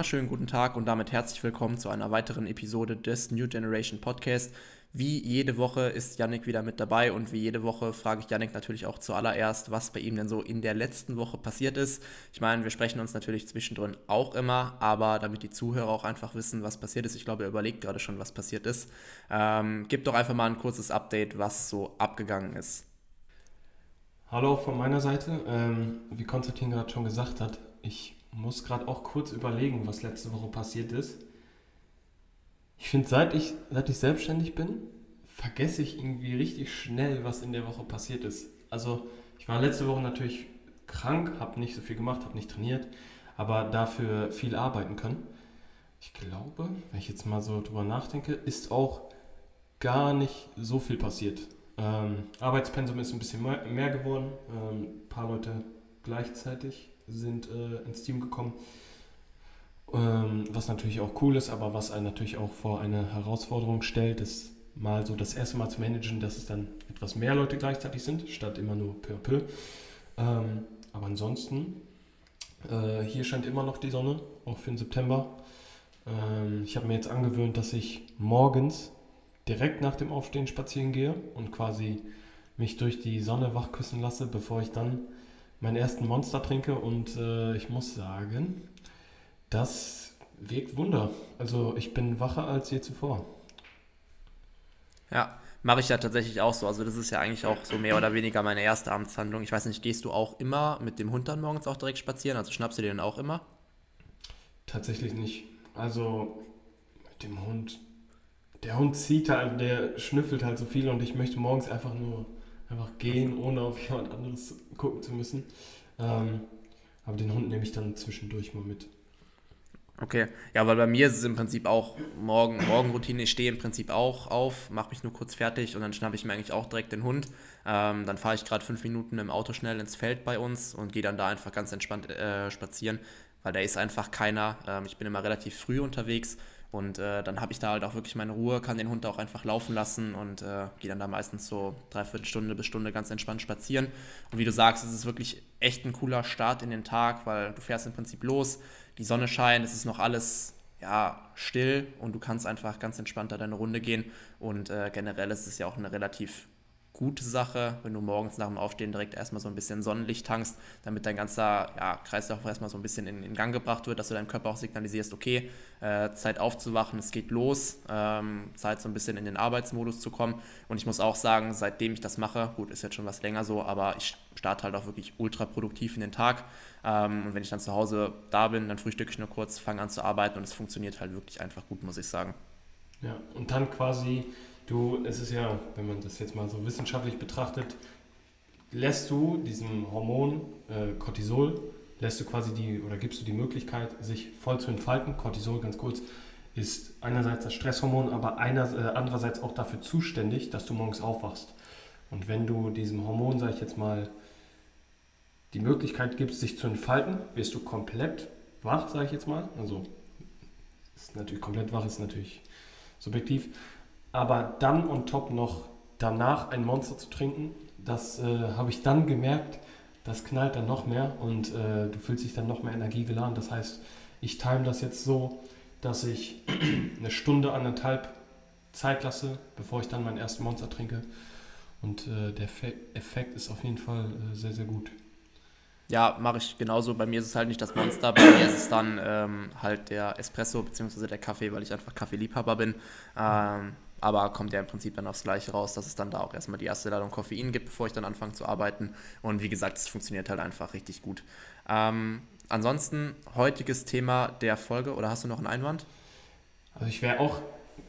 wunderschönen guten Tag und damit herzlich willkommen zu einer weiteren Episode des New Generation Podcast. Wie jede Woche ist Yannick wieder mit dabei und wie jede Woche frage ich Yannick natürlich auch zuallererst, was bei ihm denn so in der letzten Woche passiert ist. Ich meine, wir sprechen uns natürlich zwischendrin auch immer, aber damit die Zuhörer auch einfach wissen, was passiert ist, ich glaube, er überlegt gerade schon, was passiert ist, ähm, gib doch einfach mal ein kurzes Update, was so abgegangen ist. Hallo von meiner Seite. Ähm, wie Konstantin gerade schon gesagt hat, ich muss gerade auch kurz überlegen, was letzte Woche passiert ist. Ich finde, seit ich, seit ich selbstständig bin, vergesse ich irgendwie richtig schnell, was in der Woche passiert ist. Also ich war letzte Woche natürlich krank, habe nicht so viel gemacht, habe nicht trainiert, aber dafür viel arbeiten können. Ich glaube, wenn ich jetzt mal so drüber nachdenke, ist auch gar nicht so viel passiert. Ähm, Arbeitspensum ist ein bisschen mehr geworden. Ähm, ein paar Leute gleichzeitig sind äh, ins Team gekommen. Ähm, was natürlich auch cool ist, aber was einen natürlich auch vor eine Herausforderung stellt, ist mal so das erste Mal zu managen, dass es dann etwas mehr Leute gleichzeitig sind, statt immer nur peu à peu. Ähm, aber ansonsten, äh, hier scheint immer noch die Sonne, auch für den September. Ähm, ich habe mir jetzt angewöhnt, dass ich morgens direkt nach dem Aufstehen spazieren gehe und quasi mich durch die Sonne wachküssen lasse, bevor ich dann meinen ersten Monster trinke. Und äh, ich muss sagen, das wirkt Wunder. Also ich bin wacher als je zuvor. Ja, mache ich ja tatsächlich auch so. Also das ist ja eigentlich auch so mehr oder weniger meine erste Amtshandlung. Ich weiß nicht, gehst du auch immer mit dem Hund dann morgens auch direkt spazieren? Also schnappst du dir dann auch immer? Tatsächlich nicht. Also mit dem Hund, der Hund zieht halt, der schnüffelt halt so viel und ich möchte morgens einfach nur einfach gehen, ohne auf jemand anderes gucken zu müssen. Ähm, aber den Hund nehme ich dann zwischendurch mal mit. Okay, ja, weil bei mir ist es im Prinzip auch Morgen, Morgenroutine. Ich stehe im Prinzip auch auf, mache mich nur kurz fertig und dann schnappe ich mir eigentlich auch direkt den Hund. Ähm, dann fahre ich gerade fünf Minuten im Auto schnell ins Feld bei uns und gehe dann da einfach ganz entspannt äh, spazieren, weil da ist einfach keiner. Ähm, ich bin immer relativ früh unterwegs und äh, dann habe ich da halt auch wirklich meine Ruhe, kann den Hund auch einfach laufen lassen und äh, gehe dann da meistens so dreiviertel Stunde bis Stunde ganz entspannt spazieren. Und wie du sagst, es ist wirklich echt ein cooler Start in den Tag, weil du fährst im Prinzip los, die Sonne scheint, es ist noch alles ja, still und du kannst einfach ganz entspannter deine Runde gehen. Und äh, generell ist es ja auch eine relativ gute Sache, wenn du morgens nach dem Aufstehen direkt erstmal so ein bisschen Sonnenlicht tankst, damit dein ganzer ja, Kreislauf erstmal so ein bisschen in, in, Gang gebracht wird, dass du deinem Körper auch signalisierst, okay, äh, Zeit aufzuwachen, es geht los, ähm, Zeit so ein bisschen in den Arbeitsmodus zu kommen. Und ich muss auch sagen, seitdem ich das mache, gut, ist jetzt schon was länger so, aber ich starte halt auch wirklich ultra produktiv in den Tag. Ähm, und wenn ich dann zu Hause da bin, dann frühstücke ich nur kurz, fange an zu arbeiten und es funktioniert halt wirklich einfach gut, muss ich sagen. Ja, und dann quasi Du, es ist ja, wenn man das jetzt mal so wissenschaftlich betrachtet, lässt du diesem Hormon äh, Cortisol, lässt du quasi die oder gibst du die Möglichkeit, sich voll zu entfalten. Cortisol, ganz kurz, ist einerseits das Stresshormon, aber einer, äh, andererseits auch dafür zuständig, dass du morgens aufwachst. Und wenn du diesem Hormon, sage ich jetzt mal, die Möglichkeit gibst, sich zu entfalten, wirst du komplett wach, sage ich jetzt mal. Also ist natürlich komplett wach, ist natürlich subjektiv. Aber dann on top noch danach ein Monster zu trinken, das äh, habe ich dann gemerkt, das knallt dann noch mehr und äh, du fühlst dich dann noch mehr energiegeladen. Das heißt, ich time das jetzt so, dass ich eine Stunde, anderthalb Zeit lasse, bevor ich dann mein erstes Monster trinke. Und äh, der Effekt ist auf jeden Fall äh, sehr, sehr gut. Ja, mache ich genauso. Bei mir ist es halt nicht das Monster, bei mir ist es dann ähm, halt der Espresso bzw. der Kaffee, weil ich einfach Kaffeeliebhaber bin. Ähm, aber kommt ja im Prinzip dann aufs Gleiche raus, dass es dann da auch erstmal die erste Ladung Koffein gibt, bevor ich dann anfange zu arbeiten. Und wie gesagt, es funktioniert halt einfach richtig gut. Ähm, ansonsten, heutiges Thema der Folge, oder hast du noch einen Einwand? Also ich wäre auch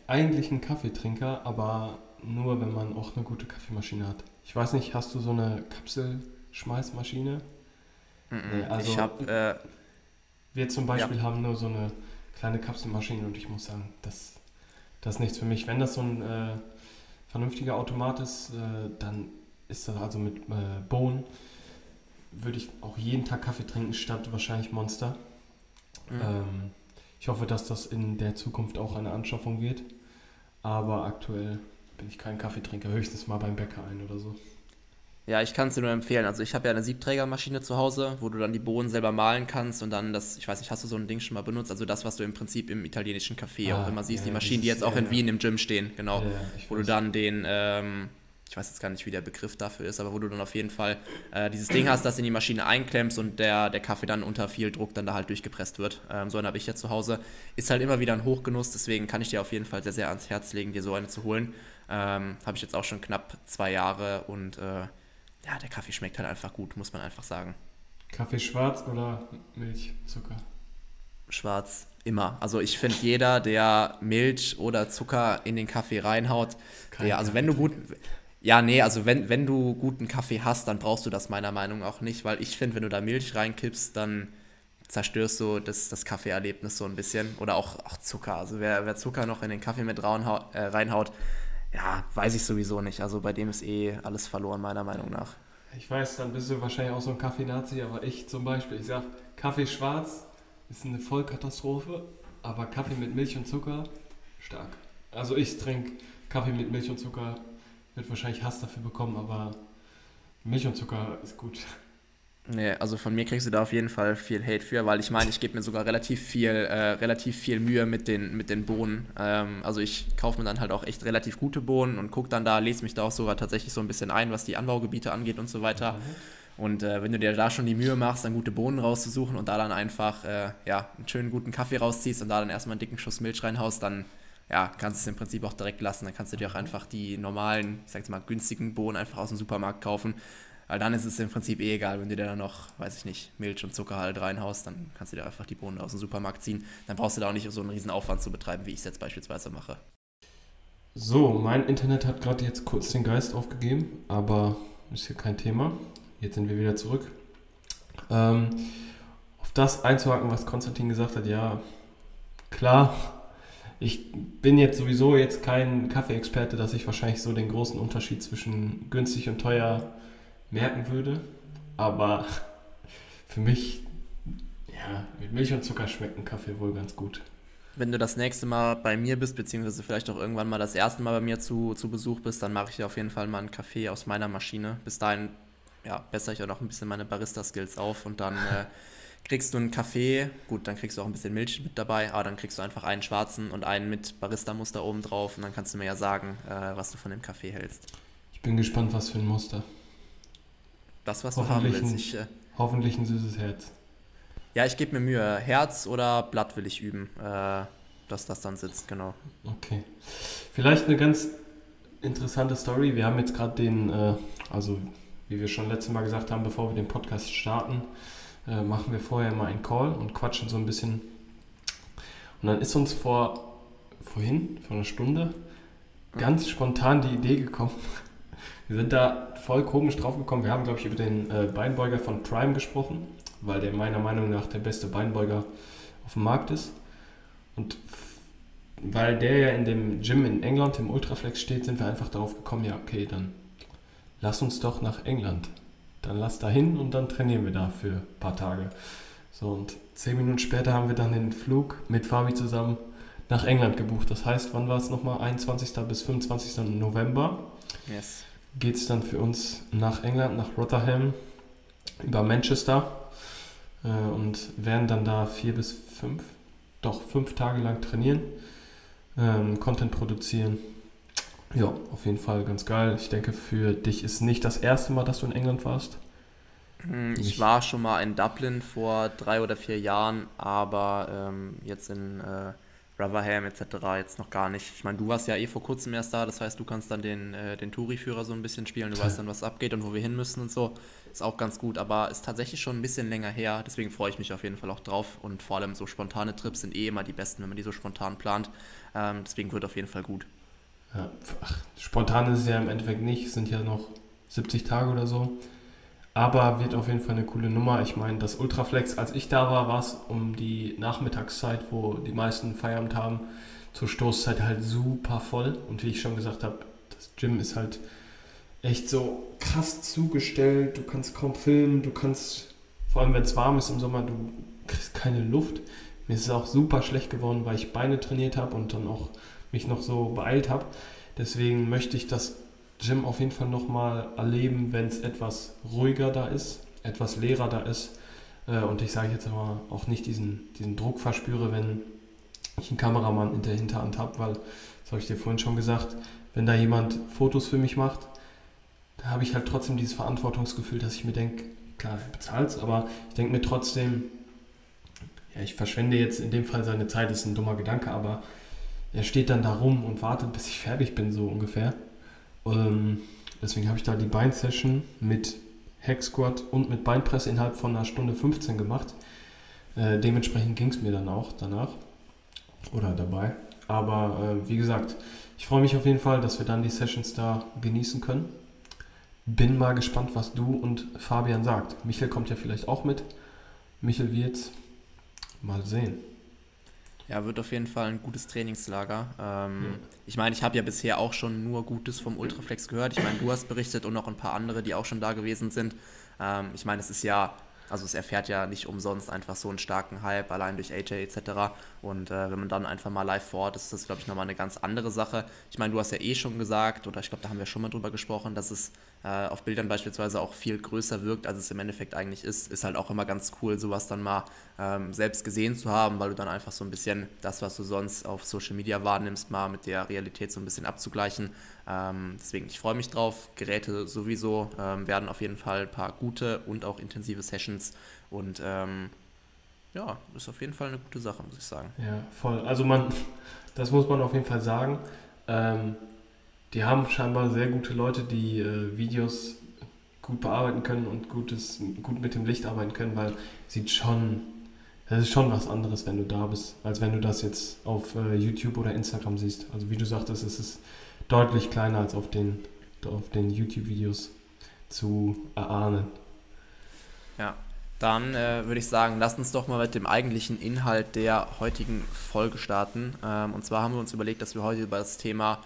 eigentlich ein Kaffeetrinker, aber nur, wenn man auch eine gute Kaffeemaschine hat. Ich weiß nicht, hast du so eine Kapselschmeißmaschine? Mm -mm, also ich habe... Äh, wir zum Beispiel ja. haben nur so eine kleine Kapselmaschine und ich muss sagen, das das ist nichts für mich. Wenn das so ein äh, vernünftiger Automat ist, äh, dann ist das also mit äh, Bohnen, würde ich auch jeden Tag Kaffee trinken, statt wahrscheinlich Monster. Mhm. Ähm, ich hoffe, dass das in der Zukunft auch eine Anschaffung wird. Aber aktuell bin ich kein Kaffeetrinker, höchstens mal beim Bäcker ein oder so. Ja, ich kann es dir nur empfehlen. Also ich habe ja eine Siebträgermaschine zu Hause, wo du dann die Bohnen selber mahlen kannst und dann das, ich weiß nicht, hast du so ein Ding schon mal benutzt? Also das, was du im Prinzip im italienischen Café ah, auch immer siehst, ja, die Maschinen, die jetzt auch in ja. Wien im Gym stehen, genau. Ja, wo du dann den, ähm, ich weiß jetzt gar nicht, wie der Begriff dafür ist, aber wo du dann auf jeden Fall äh, dieses Ding hast, das in die Maschine einklemmst und der, der Kaffee dann unter viel Druck dann da halt durchgepresst wird. Ähm, so einen habe ich ja zu Hause. Ist halt immer wieder ein Hochgenuss, deswegen kann ich dir auf jeden Fall sehr, sehr ans Herz legen, dir so eine zu holen. Ähm, habe ich jetzt auch schon knapp zwei Jahre und äh, ja, der Kaffee schmeckt halt einfach gut, muss man einfach sagen. Kaffee schwarz oder Milch, Zucker? Schwarz, immer. Also ich finde jeder, der Milch oder Zucker in den Kaffee reinhaut, der, also wenn du gut, ja, nee, also wenn, wenn du guten Kaffee hast, dann brauchst du das meiner Meinung nach auch nicht, weil ich finde, wenn du da Milch reinkippst, dann zerstörst du das, das Kaffeeerlebnis so ein bisschen. Oder auch, auch Zucker. Also wer, wer Zucker noch in den Kaffee mit reinhaut, äh, reinhaut, ja, weiß ich sowieso nicht. Also bei dem ist eh alles verloren, meiner Meinung nach. Ich weiß, dann bist du wahrscheinlich auch so ein Kaffee-Nazi, aber ich zum Beispiel, ich sag, Kaffee schwarz ist eine Vollkatastrophe, aber Kaffee mit Milch und Zucker, stark. Also ich trinke Kaffee mit Milch und Zucker, wird wahrscheinlich Hass dafür bekommen, aber Milch und Zucker ist gut. Nee, also von mir kriegst du da auf jeden Fall viel Hate für, weil ich meine, ich gebe mir sogar relativ viel, äh, relativ viel Mühe mit den, mit den Bohnen. Ähm, also ich kaufe mir dann halt auch echt relativ gute Bohnen und gucke dann da, lese mich da auch sogar tatsächlich so ein bisschen ein, was die Anbaugebiete angeht und so weiter. Mhm. Und äh, wenn du dir da schon die Mühe machst, dann gute Bohnen rauszusuchen und da dann einfach äh, ja, einen schönen guten Kaffee rausziehst und da dann erstmal einen dicken Schuss Milch reinhaust, dann ja, kannst du es im Prinzip auch direkt lassen. Dann kannst du dir auch einfach die normalen, ich sag's mal, günstigen Bohnen einfach aus dem Supermarkt kaufen weil dann ist es im Prinzip eh egal, wenn du dir da noch, weiß ich nicht, Milch und Zucker halt reinhaust, dann kannst du dir einfach die Bohnen aus dem Supermarkt ziehen. Dann brauchst du da auch nicht so einen riesen Aufwand zu betreiben, wie ich es jetzt beispielsweise mache. So, mein Internet hat gerade jetzt kurz den Geist aufgegeben, aber ist hier kein Thema. Jetzt sind wir wieder zurück. Ähm, auf das einzuhaken, was Konstantin gesagt hat, ja, klar, ich bin jetzt sowieso jetzt kein Kaffeeexperte, dass ich wahrscheinlich so den großen Unterschied zwischen günstig und teuer merken würde. Aber für mich, ja, mit Milch und Zucker schmeckt ein Kaffee wohl ganz gut. Wenn du das nächste Mal bei mir bist, beziehungsweise vielleicht auch irgendwann mal das erste Mal bei mir zu, zu Besuch bist, dann mache ich dir auf jeden Fall mal einen Kaffee aus meiner Maschine. Bis dahin ja, bessere ich auch noch ein bisschen meine Barista-Skills auf und dann äh, kriegst du einen Kaffee. Gut, dann kriegst du auch ein bisschen Milch mit dabei, aber dann kriegst du einfach einen schwarzen und einen mit Barista-Muster oben drauf und dann kannst du mir ja sagen, äh, was du von dem Kaffee hältst. Ich bin gespannt, was für ein Muster. Das, was du haben willst. Ich, äh, hoffentlich ein süßes Herz. Ja, ich gebe mir Mühe. Herz oder Blatt will ich üben, äh, dass das dann sitzt, genau. Okay. Vielleicht eine ganz interessante Story. Wir haben jetzt gerade den, äh, also wie wir schon letztes Mal gesagt haben, bevor wir den Podcast starten, äh, machen wir vorher mal einen Call und quatschen so ein bisschen. Und dann ist uns vor, vorhin, vor einer Stunde, ganz spontan die Idee gekommen, wir sind da voll komisch drauf gekommen. Wir haben, glaube ich, über den äh, Beinbeuger von Prime gesprochen, weil der meiner Meinung nach der beste Beinbeuger auf dem Markt ist. Und weil der ja in dem Gym in England im Ultraflex steht, sind wir einfach darauf gekommen, ja, okay, dann lass uns doch nach England. Dann lass da hin und dann trainieren wir da für ein paar Tage. So, und zehn Minuten später haben wir dann den Flug mit Fabi zusammen nach England gebucht. Das heißt, wann war es nochmal? 21. bis 25. November. Yes geht es dann für uns nach England, nach Rotherham, über Manchester äh, und werden dann da vier bis fünf, doch fünf Tage lang trainieren, ähm, Content produzieren. Ja, auf jeden Fall ganz geil. Ich denke, für dich ist nicht das erste Mal, dass du in England warst. Hm, ich war schon mal in Dublin vor drei oder vier Jahren, aber ähm, jetzt in äh, Rotherham etc. jetzt noch gar nicht. Ich meine, du warst ja eh vor kurzem erst da, das heißt, du kannst dann den, äh, den Touri-Führer so ein bisschen spielen, du weißt dann, was abgeht und wo wir hin müssen und so. Ist auch ganz gut, aber ist tatsächlich schon ein bisschen länger her, deswegen freue ich mich auf jeden Fall auch drauf und vor allem so spontane Trips sind eh immer die besten, wenn man die so spontan plant. Ähm, deswegen wird auf jeden Fall gut. Ja, ach, spontan ist es ja im Endeffekt nicht, es sind ja noch 70 Tage oder so. Aber wird auf jeden Fall eine coole Nummer. Ich meine, das Ultraflex, als ich da war, war es um die Nachmittagszeit, wo die meisten Feierabend haben, zur Stoßzeit halt super voll. Und wie ich schon gesagt habe, das Gym ist halt echt so krass zugestellt. Du kannst kaum filmen, du kannst, vor allem wenn es warm ist im Sommer, du kriegst keine Luft. Mir ist es auch super schlecht geworden, weil ich Beine trainiert habe und dann auch mich noch so beeilt habe. Deswegen möchte ich das Gym auf jeden Fall nochmal erleben, wenn es etwas ruhiger da ist, etwas leerer da ist. Äh, und ich sage jetzt aber auch nicht diesen, diesen Druck verspüre, wenn ich einen Kameramann in der Hinterhand habe, weil, das habe ich dir vorhin schon gesagt, wenn da jemand Fotos für mich macht, da habe ich halt trotzdem dieses Verantwortungsgefühl, dass ich mir denke, klar, er bezahlt es, aber ich denke mir trotzdem, ja, ich verschwende jetzt in dem Fall seine Zeit, ist ein dummer Gedanke, aber er steht dann da rum und wartet, bis ich fertig bin, so ungefähr. Ähm, deswegen habe ich da die Bein-Session mit Hack Squat und mit Beinpresse innerhalb von einer Stunde 15 gemacht. Äh, dementsprechend ging es mir dann auch danach oder dabei. Aber äh, wie gesagt, ich freue mich auf jeden Fall, dass wir dann die Sessions da genießen können. Bin mal gespannt, was du und Fabian sagt. Michael kommt ja vielleicht auch mit. Michael wird's mal sehen. Ja, wird auf jeden Fall ein gutes Trainingslager. Ähm, ja. Ich meine, ich habe ja bisher auch schon nur Gutes vom Ultraflex gehört. Ich meine, du hast berichtet und noch ein paar andere, die auch schon da gewesen sind. Ähm, ich meine, es ist ja also es erfährt ja nicht umsonst einfach so einen starken Hype, allein durch AJ etc. Und äh, wenn man dann einfach mal live vor Ort ist, ist das, glaube ich, nochmal eine ganz andere Sache. Ich meine, du hast ja eh schon gesagt, oder ich glaube, da haben wir schon mal drüber gesprochen, dass es äh, auf Bildern beispielsweise auch viel größer wirkt, als es im Endeffekt eigentlich ist. Ist halt auch immer ganz cool, sowas dann mal ähm, selbst gesehen zu haben, weil du dann einfach so ein bisschen das, was du sonst auf Social Media wahrnimmst, mal mit der Realität so ein bisschen abzugleichen. Ähm, deswegen, ich freue mich drauf. Geräte sowieso ähm, werden auf jeden Fall ein paar gute und auch intensive Sessions und ähm, ja, ist auf jeden Fall eine gute Sache, muss ich sagen. Ja, voll. Also man, das muss man auf jeden Fall sagen. Ähm, die haben scheinbar sehr gute Leute, die äh, Videos gut bearbeiten können und gutes, gut mit dem Licht arbeiten können, weil sieht schon, das ist schon was anderes, wenn du da bist, als wenn du das jetzt auf äh, YouTube oder Instagram siehst. Also wie du sagtest, es ist deutlich kleiner als auf den, auf den YouTube-Videos zu erahnen. Ja, dann äh, würde ich sagen, lasst uns doch mal mit dem eigentlichen Inhalt der heutigen Folge starten. Ähm, und zwar haben wir uns überlegt, dass wir heute über das Thema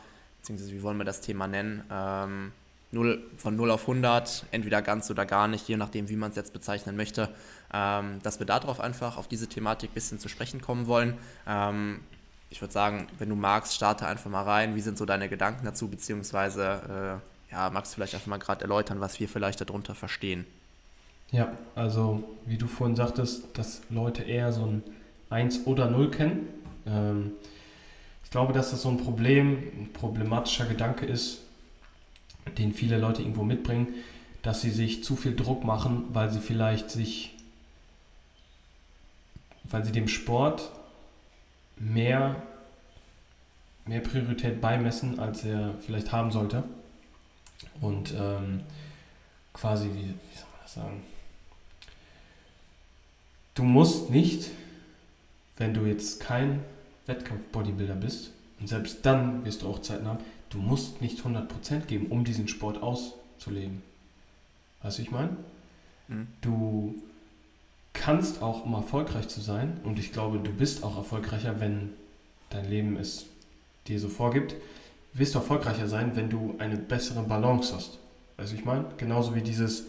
beziehungsweise wie wollen wir das Thema nennen, ähm, 0, von 0 auf 100, entweder ganz oder gar nicht, je nachdem, wie man es jetzt bezeichnen möchte, ähm, dass wir darauf einfach auf diese Thematik ein bisschen zu sprechen kommen wollen. Ähm, ich würde sagen, wenn du magst, starte einfach mal rein. Wie sind so deine Gedanken dazu, beziehungsweise äh, ja, magst du vielleicht einfach mal gerade erläutern, was wir vielleicht darunter verstehen? Ja, also wie du vorhin sagtest, dass Leute eher so ein 1 oder 0 kennen. Ähm, glaube, dass das so ein Problem, ein problematischer Gedanke ist, den viele Leute irgendwo mitbringen, dass sie sich zu viel Druck machen, weil sie vielleicht sich, weil sie dem Sport mehr, mehr Priorität beimessen, als er vielleicht haben sollte. Und ähm, quasi, wie, wie soll man das sagen? Du musst nicht, wenn du jetzt kein Wettkampf-Bodybuilder bist, und selbst dann wirst du auch Zeiten haben, du musst nicht 100% geben, um diesen Sport auszuleben. Weißt du, ich meine? Mhm. Du kannst auch, um erfolgreich zu sein, und ich glaube, du bist auch erfolgreicher, wenn dein Leben es dir so vorgibt, wirst du erfolgreicher sein, wenn du eine bessere Balance hast. Weißt du, ich meine? Genauso wie dieses,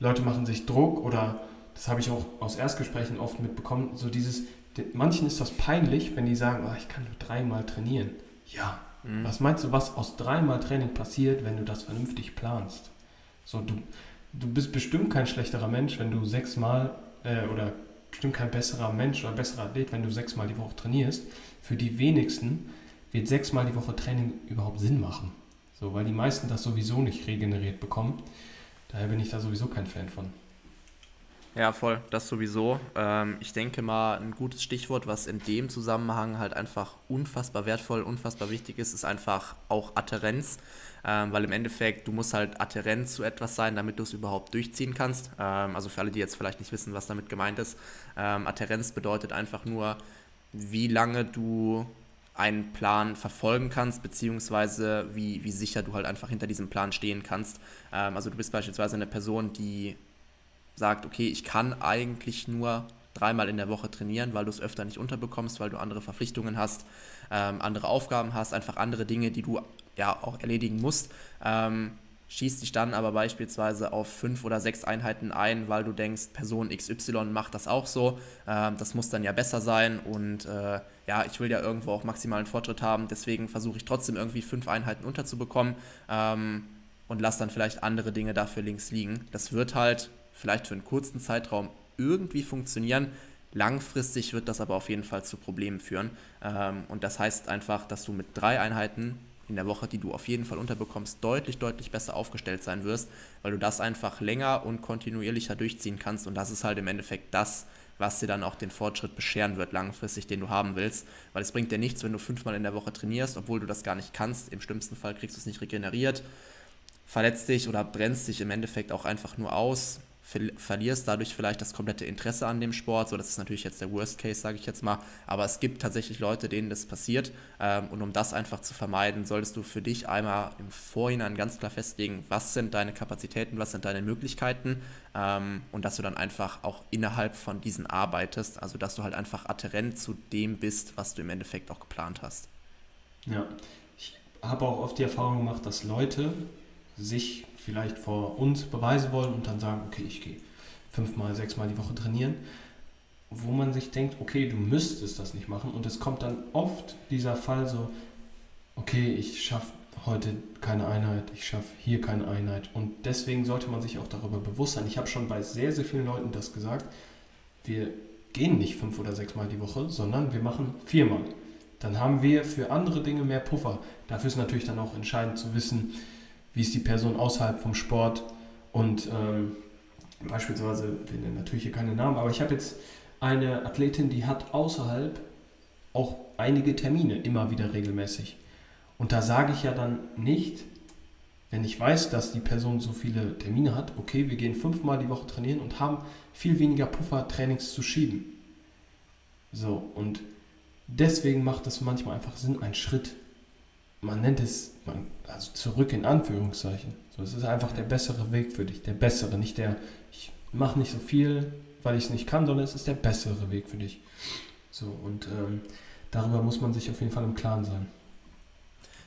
Leute machen sich Druck oder, das habe ich auch aus Erstgesprächen oft mitbekommen, so dieses, manchen ist das peinlich, wenn die sagen, oh, ich kann nur dreimal trainieren. Ja, mhm. was meinst du, was aus dreimal Training passiert, wenn du das vernünftig planst? So, du, du bist bestimmt kein schlechterer Mensch, wenn du sechsmal äh, oder bestimmt kein besserer Mensch oder besserer Athlet, wenn du sechsmal die Woche trainierst. Für die wenigsten wird sechsmal die Woche Training überhaupt Sinn machen. So, weil die meisten das sowieso nicht regeneriert bekommen. Daher bin ich da sowieso kein Fan von. Ja, voll, das sowieso. Ähm, ich denke mal, ein gutes Stichwort, was in dem Zusammenhang halt einfach unfassbar wertvoll, unfassbar wichtig ist, ist einfach auch Adherenz. Ähm, weil im Endeffekt, du musst halt adherent zu etwas sein, damit du es überhaupt durchziehen kannst. Ähm, also für alle, die jetzt vielleicht nicht wissen, was damit gemeint ist. Ähm, Adherenz bedeutet einfach nur, wie lange du einen Plan verfolgen kannst, beziehungsweise wie, wie sicher du halt einfach hinter diesem Plan stehen kannst. Ähm, also du bist beispielsweise eine Person, die sagt, okay, ich kann eigentlich nur dreimal in der Woche trainieren, weil du es öfter nicht unterbekommst, weil du andere Verpflichtungen hast, ähm, andere Aufgaben hast, einfach andere Dinge, die du ja auch erledigen musst. Ähm, schießt dich dann aber beispielsweise auf fünf oder sechs Einheiten ein, weil du denkst, Person XY macht das auch so. Ähm, das muss dann ja besser sein und äh, ja, ich will ja irgendwo auch maximalen Fortschritt haben, deswegen versuche ich trotzdem irgendwie fünf Einheiten unterzubekommen. Ähm, und lass dann vielleicht andere Dinge dafür links liegen. Das wird halt vielleicht für einen kurzen Zeitraum irgendwie funktionieren. Langfristig wird das aber auf jeden Fall zu Problemen führen. Ähm, und das heißt einfach, dass du mit drei Einheiten in der Woche, die du auf jeden Fall unterbekommst, deutlich, deutlich besser aufgestellt sein wirst, weil du das einfach länger und kontinuierlicher durchziehen kannst. Und das ist halt im Endeffekt das, was dir dann auch den Fortschritt bescheren wird, langfristig, den du haben willst. Weil es bringt dir nichts, wenn du fünfmal in der Woche trainierst, obwohl du das gar nicht kannst. Im schlimmsten Fall kriegst du es nicht regeneriert, verletzt dich oder brennst dich im Endeffekt auch einfach nur aus, verlierst dadurch vielleicht das komplette Interesse an dem Sport. So, das ist natürlich jetzt der Worst Case, sage ich jetzt mal. Aber es gibt tatsächlich Leute, denen das passiert. Ähm, und um das einfach zu vermeiden, solltest du für dich einmal im Vorhinein ganz klar festlegen, was sind deine Kapazitäten, was sind deine Möglichkeiten. Ähm, und dass du dann einfach auch innerhalb von diesen arbeitest. Also, dass du halt einfach adherent zu dem bist, was du im Endeffekt auch geplant hast. Ja, ich habe auch oft die Erfahrung gemacht, dass Leute sich vielleicht vor uns beweisen wollen und dann sagen, okay, ich gehe fünfmal, sechsmal die Woche trainieren, wo man sich denkt, okay, du müsstest das nicht machen und es kommt dann oft dieser Fall so, okay, ich schaffe heute keine Einheit, ich schaffe hier keine Einheit und deswegen sollte man sich auch darüber bewusst sein. Ich habe schon bei sehr, sehr vielen Leuten das gesagt, wir gehen nicht fünf oder sechsmal die Woche, sondern wir machen viermal. Dann haben wir für andere Dinge mehr Puffer. Dafür ist natürlich dann auch entscheidend zu wissen, wie ist die Person außerhalb vom Sport und ähm, beispielsweise, wir nennen natürlich hier keine Namen, aber ich habe jetzt eine Athletin, die hat außerhalb auch einige Termine immer wieder regelmäßig. Und da sage ich ja dann nicht, wenn ich weiß, dass die Person so viele Termine hat, okay, wir gehen fünfmal die Woche trainieren und haben viel weniger Puffer, Trainings zu schieben. So, und deswegen macht es manchmal einfach Sinn, einen Schritt man nennt es, man, also zurück in Anführungszeichen. So, es ist einfach der bessere Weg für dich, der bessere, nicht der, ich mache nicht so viel, weil ich es nicht kann, sondern es ist der bessere Weg für dich. So, und ähm, darüber muss man sich auf jeden Fall im Klaren sein.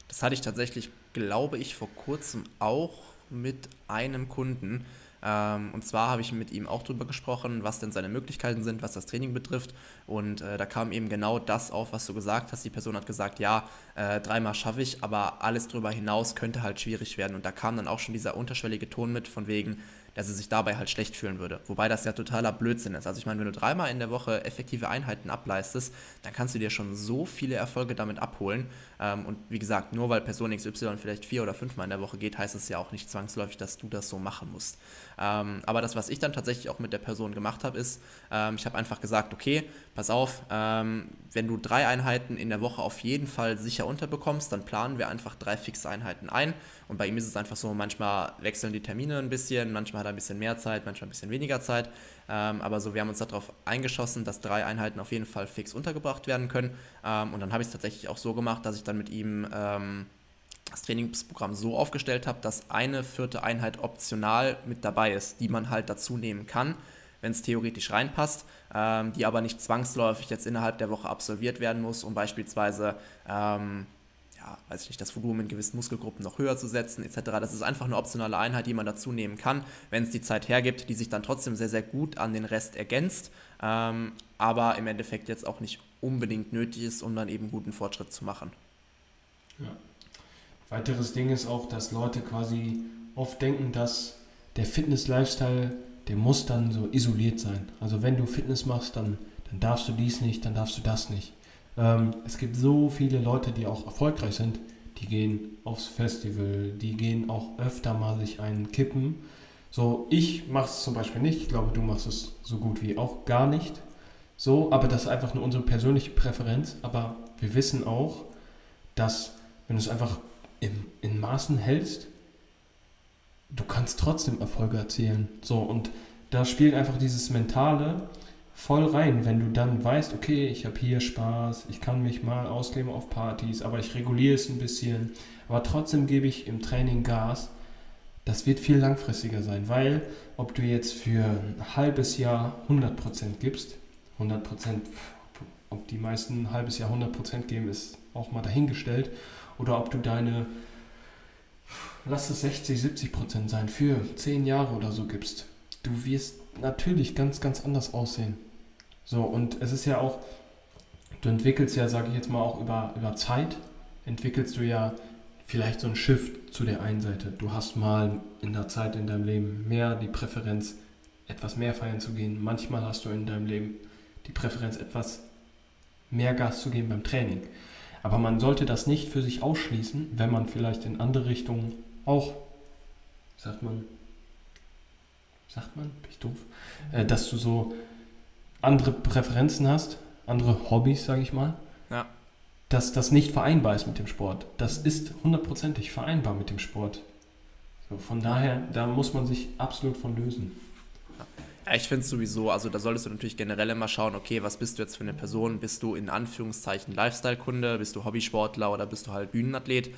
Das hatte ich tatsächlich, glaube ich, vor kurzem auch mit einem Kunden. Ähm, und zwar habe ich mit ihm auch darüber gesprochen, was denn seine Möglichkeiten sind, was das Training betrifft. Und äh, da kam eben genau das auf, was du gesagt hast. Die Person hat gesagt, ja, äh, dreimal schaffe ich, aber alles darüber hinaus könnte halt schwierig werden. Und da kam dann auch schon dieser unterschwellige Ton mit von wegen, dass er sich dabei halt schlecht fühlen würde. Wobei das ja totaler Blödsinn ist. Also ich meine, wenn du dreimal in der Woche effektive Einheiten ableistest, dann kannst du dir schon so viele Erfolge damit abholen. Ähm, und wie gesagt, nur weil Person XY vielleicht vier oder fünfmal in der Woche geht, heißt es ja auch nicht zwangsläufig, dass du das so machen musst. Ähm, aber das, was ich dann tatsächlich auch mit der Person gemacht habe, ist, ähm, ich habe einfach gesagt, okay, pass auf, wenn du drei Einheiten in der Woche auf jeden Fall sicher unterbekommst, dann planen wir einfach drei fixe Einheiten ein. Und bei ihm ist es einfach so, manchmal wechseln die Termine ein bisschen, manchmal hat er ein bisschen mehr Zeit, manchmal ein bisschen weniger Zeit. Ähm, aber so, wir haben uns darauf eingeschossen, dass drei Einheiten auf jeden Fall fix untergebracht werden können. Ähm, und dann habe ich es tatsächlich auch so gemacht, dass ich dann mit ihm ähm, das Trainingsprogramm so aufgestellt habe, dass eine vierte Einheit optional mit dabei ist, die man halt dazu nehmen kann, wenn es theoretisch reinpasst, ähm, die aber nicht zwangsläufig jetzt innerhalb der Woche absolviert werden muss, um beispielsweise ähm, ja, weiß ich nicht, das Volumen in gewissen Muskelgruppen noch höher zu setzen, etc. Das ist einfach eine optionale Einheit, die man dazu nehmen kann, wenn es die Zeit hergibt, die sich dann trotzdem sehr, sehr gut an den Rest ergänzt, ähm, aber im Endeffekt jetzt auch nicht unbedingt nötig ist, um dann eben guten Fortschritt zu machen. Ja. Weiteres Ding ist auch, dass Leute quasi oft denken, dass der Fitness-Lifestyle, der muss dann so isoliert sein. Also wenn du Fitness machst, dann, dann darfst du dies nicht, dann darfst du das nicht. Ähm, es gibt so viele Leute, die auch erfolgreich sind, die gehen aufs Festival, die gehen auch öfter mal sich einen kippen. So, ich mache es zum Beispiel nicht. Ich glaube, du machst es so gut wie auch gar nicht. So, aber das ist einfach nur unsere persönliche Präferenz. Aber wir wissen auch, dass wenn du es einfach im, in Maßen hältst, du kannst trotzdem Erfolge erzielen. So, und da spielt einfach dieses Mentale voll rein, wenn du dann weißt, okay, ich habe hier Spaß, ich kann mich mal ausleben auf Partys, aber ich reguliere es ein bisschen, aber trotzdem gebe ich im Training Gas. Das wird viel langfristiger sein, weil ob du jetzt für ein halbes Jahr 100% gibst, 100%, ob die meisten ein halbes Jahr 100% geben, ist auch mal dahingestellt, oder ob du deine, lass es 60, 70% sein, für 10 Jahre oder so gibst. Du wirst natürlich ganz, ganz anders aussehen. So, und es ist ja auch, du entwickelst ja, sage ich jetzt mal, auch über, über Zeit, entwickelst du ja vielleicht so ein Shift zu der einen Seite. Du hast mal in der Zeit in deinem Leben mehr die Präferenz, etwas mehr feiern zu gehen. Manchmal hast du in deinem Leben die Präferenz, etwas mehr Gas zu geben beim Training. Aber man sollte das nicht für sich ausschließen, wenn man vielleicht in andere Richtungen auch, sagt man, sagt man, bin ich doof, äh, dass du so andere Präferenzen hast, andere Hobbys, sage ich mal. Ja. Dass das nicht vereinbar ist mit dem Sport. Das ist hundertprozentig vereinbar mit dem Sport. So, von daher, da muss man sich absolut von lösen. Ich finde es sowieso, also da solltest du natürlich generell immer schauen, okay, was bist du jetzt für eine Person? Bist du in Anführungszeichen Lifestyle-Kunde? Bist du Hobbysportler oder bist du halt Bühnenathlet?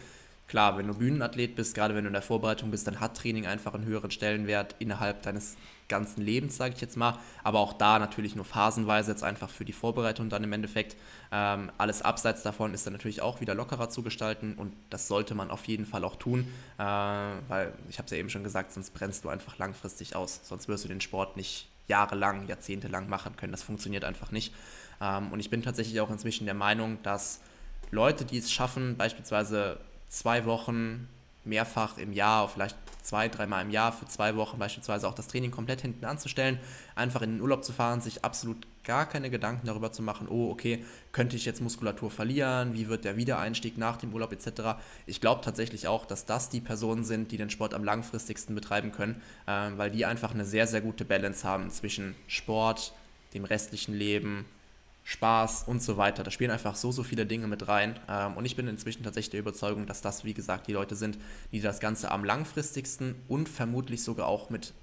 Klar, wenn du Bühnenathlet bist, gerade wenn du in der Vorbereitung bist, dann hat Training einfach einen höheren Stellenwert innerhalb deines ganzen Lebens, sage ich jetzt mal. Aber auch da natürlich nur phasenweise, jetzt einfach für die Vorbereitung dann im Endeffekt. Ähm, alles abseits davon ist dann natürlich auch wieder lockerer zu gestalten und das sollte man auf jeden Fall auch tun, äh, weil ich habe es ja eben schon gesagt, sonst brennst du einfach langfristig aus. Sonst wirst du den Sport nicht jahrelang, jahrzehntelang machen können. Das funktioniert einfach nicht. Ähm, und ich bin tatsächlich auch inzwischen der Meinung, dass Leute, die es schaffen, beispielsweise zwei Wochen mehrfach im Jahr, vielleicht zwei, dreimal im Jahr für zwei Wochen beispielsweise auch das Training komplett hinten anzustellen, einfach in den Urlaub zu fahren, sich absolut gar keine Gedanken darüber zu machen, oh, okay, könnte ich jetzt Muskulatur verlieren, wie wird der Wiedereinstieg nach dem Urlaub etc. Ich glaube tatsächlich auch, dass das die Personen sind, die den Sport am langfristigsten betreiben können, äh, weil die einfach eine sehr, sehr gute Balance haben zwischen Sport, dem restlichen Leben, Spaß und so weiter. Da spielen einfach so, so viele Dinge mit rein. Ähm, und ich bin inzwischen tatsächlich der Überzeugung, dass das, wie gesagt, die Leute sind, die das Ganze am langfristigsten und vermutlich sogar auch mit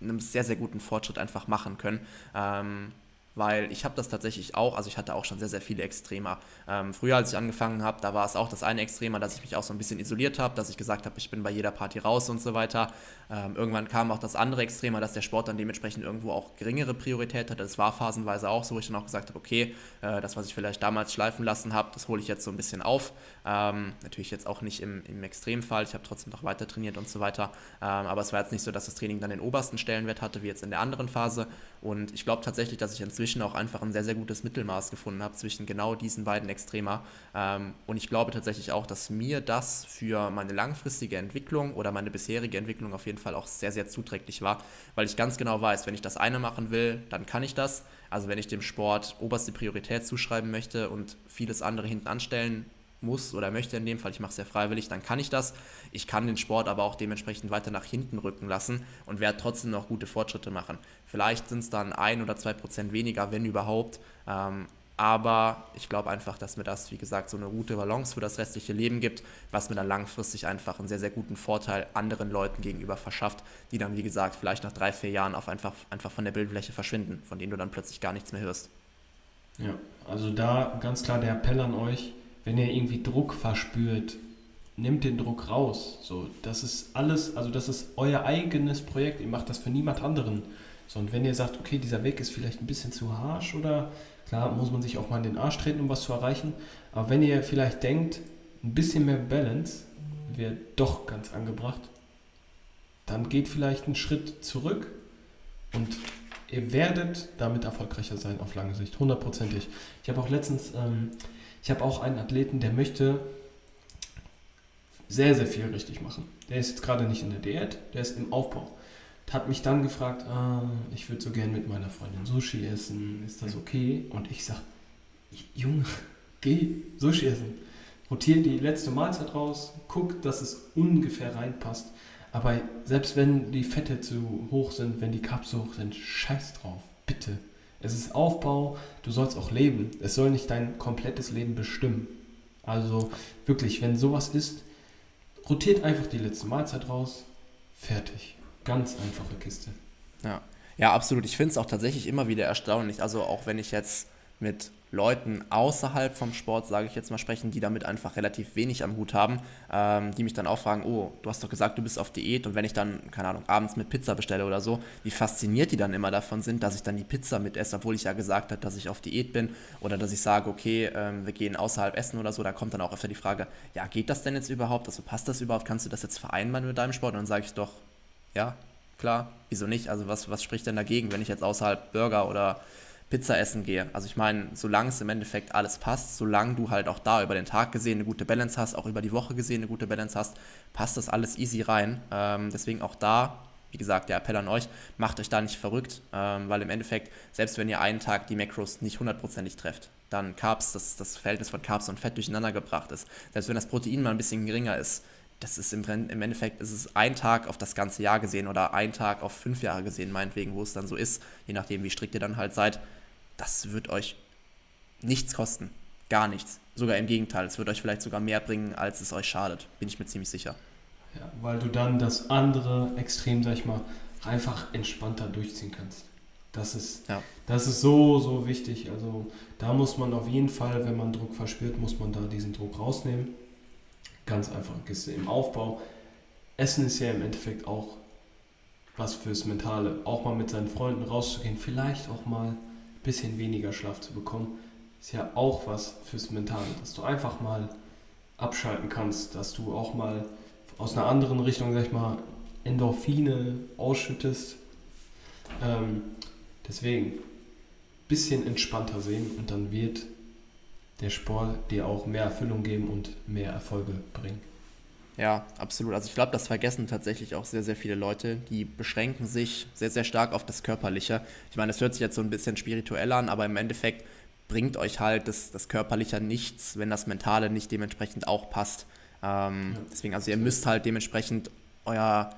einem sehr, sehr guten Fortschritt einfach machen können. Ähm, weil ich habe das tatsächlich auch, also ich hatte auch schon sehr, sehr viele Extremer. Ähm, früher, als ich angefangen habe, da war es auch das eine Extremer, dass ich mich auch so ein bisschen isoliert habe, dass ich gesagt habe, ich bin bei jeder Party raus und so weiter. Ähm, irgendwann kam auch das andere Extremer, dass der Sport dann dementsprechend irgendwo auch geringere Priorität hatte. Das war phasenweise auch so, wo ich dann auch gesagt habe, okay, äh, das, was ich vielleicht damals schleifen lassen habe, das hole ich jetzt so ein bisschen auf. Ähm, natürlich jetzt auch nicht im, im Extremfall, ich habe trotzdem noch weiter trainiert und so weiter. Ähm, aber es war jetzt nicht so, dass das Training dann den obersten Stellenwert hatte, wie jetzt in der anderen Phase. Und ich glaube tatsächlich, dass ich inzwischen auch einfach ein sehr, sehr gutes Mittelmaß gefunden habe zwischen genau diesen beiden Extremer. Ähm, und ich glaube tatsächlich auch, dass mir das für meine langfristige Entwicklung oder meine bisherige Entwicklung auf jeden Fall auch sehr, sehr zuträglich war, weil ich ganz genau weiß, wenn ich das eine machen will, dann kann ich das. Also wenn ich dem Sport oberste Priorität zuschreiben möchte und vieles andere hinten anstellen muss oder möchte in dem Fall, ich mache es ja freiwillig, dann kann ich das. Ich kann den Sport aber auch dementsprechend weiter nach hinten rücken lassen und werde trotzdem noch gute Fortschritte machen. Vielleicht sind es dann ein oder zwei Prozent weniger, wenn überhaupt. Ähm, aber ich glaube einfach, dass mir das, wie gesagt, so eine gute Balance für das restliche Leben gibt, was mir dann langfristig einfach einen sehr, sehr guten Vorteil anderen Leuten gegenüber verschafft, die dann, wie gesagt, vielleicht nach drei, vier Jahren auf einfach, einfach von der Bildfläche verschwinden, von denen du dann plötzlich gar nichts mehr hörst. Ja, also da ganz klar der Appell an euch, wenn ihr irgendwie Druck verspürt, nehmt den Druck raus. So, das ist alles, also das ist euer eigenes Projekt. Ihr macht das für niemand anderen. So, und wenn ihr sagt, okay, dieser Weg ist vielleicht ein bisschen zu harsch oder klar muss man sich auch mal in den Arsch treten, um was zu erreichen. Aber wenn ihr vielleicht denkt, ein bisschen mehr Balance wäre doch ganz angebracht, dann geht vielleicht einen Schritt zurück und ihr werdet damit erfolgreicher sein auf lange Sicht, hundertprozentig. Ich habe auch letztens ähm, ich habe auch einen Athleten, der möchte sehr, sehr viel richtig machen. Der ist jetzt gerade nicht in der Diät, der ist im Aufbau. Hat mich dann gefragt, ah, ich würde so gern mit meiner Freundin Sushi essen, ist das okay? Und ich sage, Junge, geh Sushi essen. Rotier die letzte Mahlzeit raus, guck, dass es ungefähr reinpasst. Aber selbst wenn die Fette zu hoch sind, wenn die Carbs zu hoch sind, scheiß drauf, bitte. Es ist Aufbau, du sollst auch leben. Es soll nicht dein komplettes Leben bestimmen. Also wirklich, wenn sowas ist, rotiert einfach die letzte Mahlzeit raus, fertig. Ganz einfache Kiste. Ja, ja absolut. Ich finde es auch tatsächlich immer wieder erstaunlich. Also auch wenn ich jetzt mit Leuten außerhalb vom Sport, sage ich jetzt mal, sprechen, die damit einfach relativ wenig am Hut haben, ähm, die mich dann auch fragen, oh, du hast doch gesagt, du bist auf Diät und wenn ich dann, keine Ahnung, abends mit Pizza bestelle oder so, wie fasziniert die dann immer davon sind, dass ich dann die Pizza mit esse, obwohl ich ja gesagt habe, dass ich auf Diät bin oder dass ich sage, okay, ähm, wir gehen außerhalb essen oder so, da kommt dann auch öfter die Frage, ja, geht das denn jetzt überhaupt? Also passt das überhaupt? Kannst du das jetzt vereinbaren mit deinem Sport? Und dann sage ich doch, ja, klar, wieso nicht? Also was, was spricht denn dagegen, wenn ich jetzt außerhalb Burger oder Pizza essen gehe. Also ich meine, solange es im Endeffekt alles passt, solange du halt auch da über den Tag gesehen eine gute Balance hast, auch über die Woche gesehen eine gute Balance hast, passt das alles easy rein. Ähm, deswegen auch da, wie gesagt, der Appell an euch, macht euch da nicht verrückt, ähm, weil im Endeffekt, selbst wenn ihr einen Tag die Macros nicht hundertprozentig trefft, dann Carbs, das, das Verhältnis von Carbs und Fett durcheinander gebracht ist, selbst wenn das Protein mal ein bisschen geringer ist, das ist im, im Endeffekt ist es ein Tag auf das ganze Jahr gesehen oder ein Tag auf fünf Jahre gesehen, meinetwegen, wo es dann so ist, je nachdem, wie strikt ihr dann halt seid. Das wird euch nichts kosten. Gar nichts. Sogar im Gegenteil, es wird euch vielleicht sogar mehr bringen, als es euch schadet. Bin ich mir ziemlich sicher. Ja, weil du dann das andere Extrem, sag ich mal, einfach entspannter durchziehen kannst. Das ist, ja. das ist so, so wichtig. Also da muss man auf jeden Fall, wenn man Druck verspürt, muss man da diesen Druck rausnehmen. Ganz einfach Kiste im Aufbau. Essen ist ja im Endeffekt auch was fürs Mentale. Auch mal mit seinen Freunden rauszugehen, vielleicht auch mal ein bisschen weniger Schlaf zu bekommen, ist ja auch was fürs Mentale. Dass du einfach mal abschalten kannst, dass du auch mal aus einer anderen Richtung, sag ich mal, Endorphine ausschüttest. Ähm, deswegen bisschen entspannter sehen und dann wird der Sport dir auch mehr Erfüllung geben und mehr Erfolge bringen. Ja, absolut. Also ich glaube, das vergessen tatsächlich auch sehr, sehr viele Leute. Die beschränken sich sehr, sehr stark auf das Körperliche. Ich meine, das hört sich jetzt so ein bisschen spirituell an, aber im Endeffekt bringt euch halt das, das Körperliche nichts, wenn das Mentale nicht dementsprechend auch passt. Ähm, ja. Deswegen, also ihr müsst halt dementsprechend euer,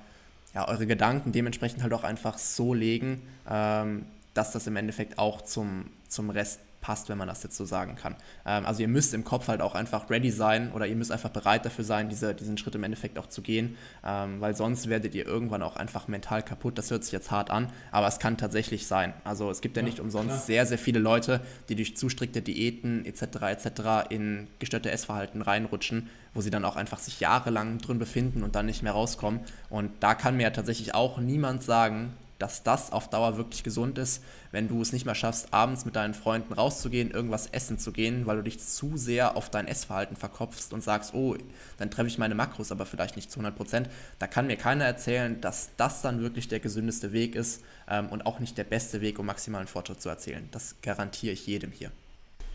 ja, eure Gedanken dementsprechend halt auch einfach so legen, ähm, dass das im Endeffekt auch zum, zum Rest passt, wenn man das jetzt so sagen kann. Ähm, also ihr müsst im Kopf halt auch einfach ready sein oder ihr müsst einfach bereit dafür sein, diese, diesen Schritt im Endeffekt auch zu gehen, ähm, weil sonst werdet ihr irgendwann auch einfach mental kaputt. Das hört sich jetzt hart an, aber es kann tatsächlich sein. Also es gibt ja, ja nicht umsonst klar. sehr, sehr viele Leute, die durch zu strikte Diäten etc. etc. in gestörte Essverhalten reinrutschen, wo sie dann auch einfach sich jahrelang drin befinden und dann nicht mehr rauskommen. Und da kann mir ja tatsächlich auch niemand sagen, dass das auf Dauer wirklich gesund ist, wenn du es nicht mehr schaffst, abends mit deinen Freunden rauszugehen, irgendwas essen zu gehen, weil du dich zu sehr auf dein Essverhalten verkopfst und sagst, oh, dann treffe ich meine Makros, aber vielleicht nicht zu 100 Prozent. Da kann mir keiner erzählen, dass das dann wirklich der gesündeste Weg ist ähm, und auch nicht der beste Weg, um maximalen Fortschritt zu erzielen. Das garantiere ich jedem hier.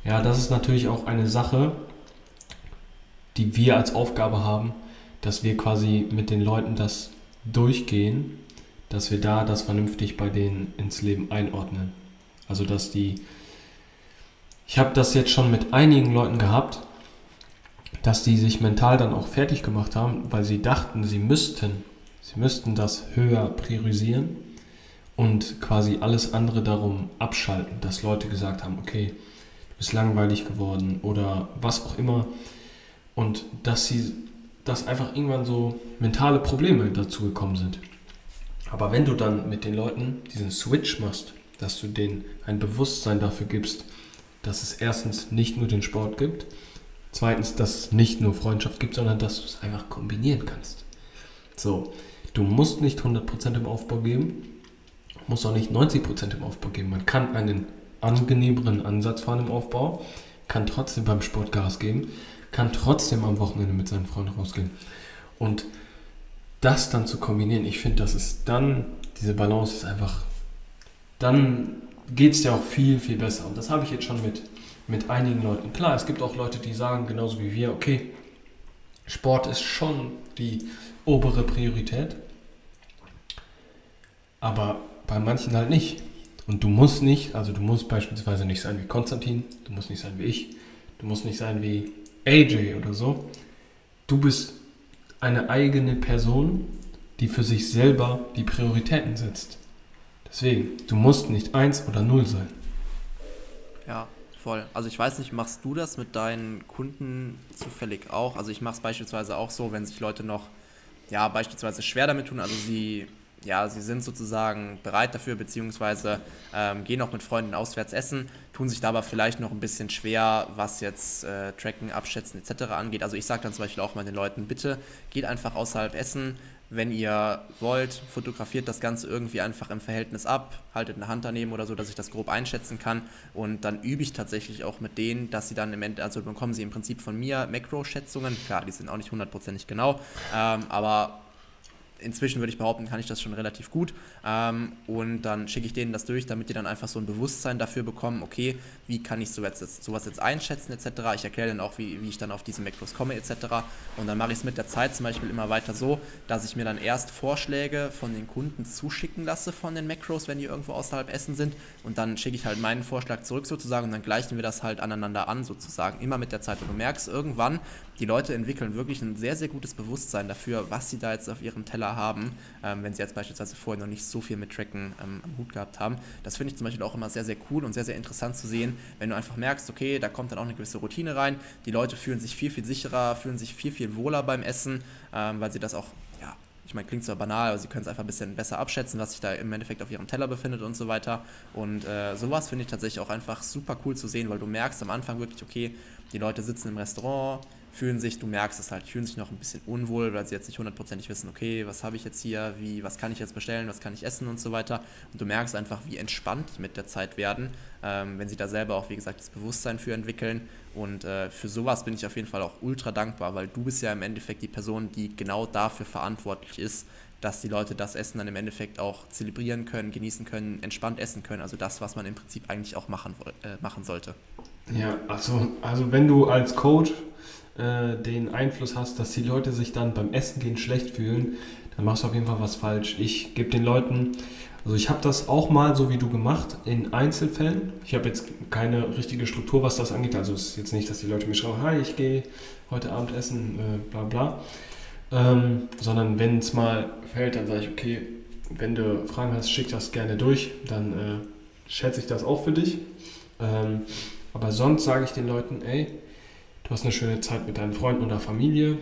Ja, das ist natürlich auch eine Sache, die wir als Aufgabe haben, dass wir quasi mit den Leuten das durchgehen dass wir da das vernünftig bei denen ins Leben einordnen. Also dass die, ich habe das jetzt schon mit einigen Leuten gehabt, dass die sich mental dann auch fertig gemacht haben, weil sie dachten, sie müssten, sie müssten das höher priorisieren und quasi alles andere darum abschalten, dass Leute gesagt haben, okay, du bist langweilig geworden oder was auch immer und dass sie, dass einfach irgendwann so mentale Probleme dazu gekommen sind. Aber wenn du dann mit den Leuten diesen Switch machst, dass du denen ein Bewusstsein dafür gibst, dass es erstens nicht nur den Sport gibt, zweitens, dass es nicht nur Freundschaft gibt, sondern dass du es einfach kombinieren kannst. So, du musst nicht 100% im Aufbau geben, musst auch nicht 90% im Aufbau geben. Man kann einen angenehmeren Ansatz fahren im Aufbau, kann trotzdem beim Sport Gas geben, kann trotzdem am Wochenende mit seinen Freunden rausgehen. Und das dann zu kombinieren, ich finde, das ist dann, diese Balance ist einfach, dann geht es dir auch viel, viel besser. Und das habe ich jetzt schon mit, mit einigen Leuten. Klar, es gibt auch Leute, die sagen, genauso wie wir, okay, Sport ist schon die obere Priorität, aber bei manchen halt nicht. Und du musst nicht, also du musst beispielsweise nicht sein wie Konstantin, du musst nicht sein wie ich, du musst nicht sein wie AJ oder so. Du bist eine eigene Person, die für sich selber die Prioritäten setzt. Deswegen, du musst nicht eins oder null sein. Ja, voll. Also ich weiß nicht, machst du das mit deinen Kunden zufällig auch? Also ich mache es beispielsweise auch so, wenn sich Leute noch, ja, beispielsweise schwer damit tun, also sie ja, sie sind sozusagen bereit dafür, beziehungsweise ähm, gehen auch mit Freunden auswärts essen, tun sich da aber vielleicht noch ein bisschen schwer, was jetzt äh, Tracken, Abschätzen etc. angeht. Also ich sage dann zum Beispiel auch mal den Leuten, bitte geht einfach außerhalb essen, wenn ihr wollt, fotografiert das Ganze irgendwie einfach im Verhältnis ab, haltet eine Hand daneben oder so, dass ich das grob einschätzen kann und dann übe ich tatsächlich auch mit denen, dass sie dann im Ende, also bekommen sie im Prinzip von mir Makro-Schätzungen, klar, die sind auch nicht hundertprozentig genau, ähm, aber inzwischen würde ich behaupten, kann ich das schon relativ gut. Ähm, und dann schicke ich denen das durch, damit die dann einfach so ein Bewusstsein dafür bekommen, okay, wie kann ich sowas jetzt, sowas jetzt einschätzen etc. Ich erkläre dann auch, wie, wie ich dann auf diese Macros komme etc. Und dann mache ich es mit der Zeit zum Beispiel immer weiter so, dass ich mir dann erst Vorschläge von den Kunden zuschicken lasse von den Macros, wenn die irgendwo außerhalb Essen sind. Und dann schicke ich halt meinen Vorschlag zurück sozusagen und dann gleichen wir das halt aneinander an sozusagen, immer mit der Zeit. Und du merkst irgendwann, die Leute entwickeln wirklich ein sehr, sehr gutes Bewusstsein dafür, was sie da jetzt auf ihrem Teller haben, ähm, wenn sie jetzt beispielsweise vorher noch nicht so viel mit Tracken ähm, am Hut gehabt haben. Das finde ich zum Beispiel auch immer sehr, sehr cool und sehr, sehr interessant zu sehen, wenn du einfach merkst, okay, da kommt dann auch eine gewisse Routine rein, die Leute fühlen sich viel, viel sicherer, fühlen sich viel, viel wohler beim Essen, ähm, weil sie das auch ich meine, klingt zwar banal, aber sie können es einfach ein bisschen besser abschätzen, was sich da im Endeffekt auf ihrem Teller befindet und so weiter. Und äh, sowas finde ich tatsächlich auch einfach super cool zu sehen, weil du merkst am Anfang wirklich, okay, die Leute sitzen im Restaurant, fühlen sich, du merkst es halt, fühlen sich noch ein bisschen unwohl, weil sie jetzt nicht hundertprozentig wissen, okay, was habe ich jetzt hier, wie, was kann ich jetzt bestellen, was kann ich essen und so weiter. Und du merkst einfach, wie entspannt die mit der Zeit werden, ähm, wenn sie da selber auch, wie gesagt, das Bewusstsein für entwickeln. Und äh, für sowas bin ich auf jeden Fall auch ultra dankbar, weil du bist ja im Endeffekt die Person, die genau dafür verantwortlich ist, dass die Leute das Essen dann im Endeffekt auch zelebrieren können, genießen können, entspannt essen können. Also das, was man im Prinzip eigentlich auch machen, äh, machen sollte. Ja, also, also wenn du als Coach äh, den Einfluss hast, dass die Leute sich dann beim Essen gehen schlecht fühlen, dann machst du auf jeden Fall was falsch. Ich gebe den Leuten, also ich habe das auch mal so wie du gemacht, in Einzelfällen. Ich habe jetzt keine richtige Struktur, was das angeht. Also es ist jetzt nicht, dass die Leute mir schreiben, hi, ich gehe heute Abend essen, äh, bla bla. Ähm, sondern wenn es mal fällt, dann sage ich, okay, wenn du Fragen hast, schick das gerne durch, dann äh, schätze ich das auch für dich. Ähm, aber sonst sage ich den Leuten, ey, du hast eine schöne Zeit mit deinen Freunden oder Familie.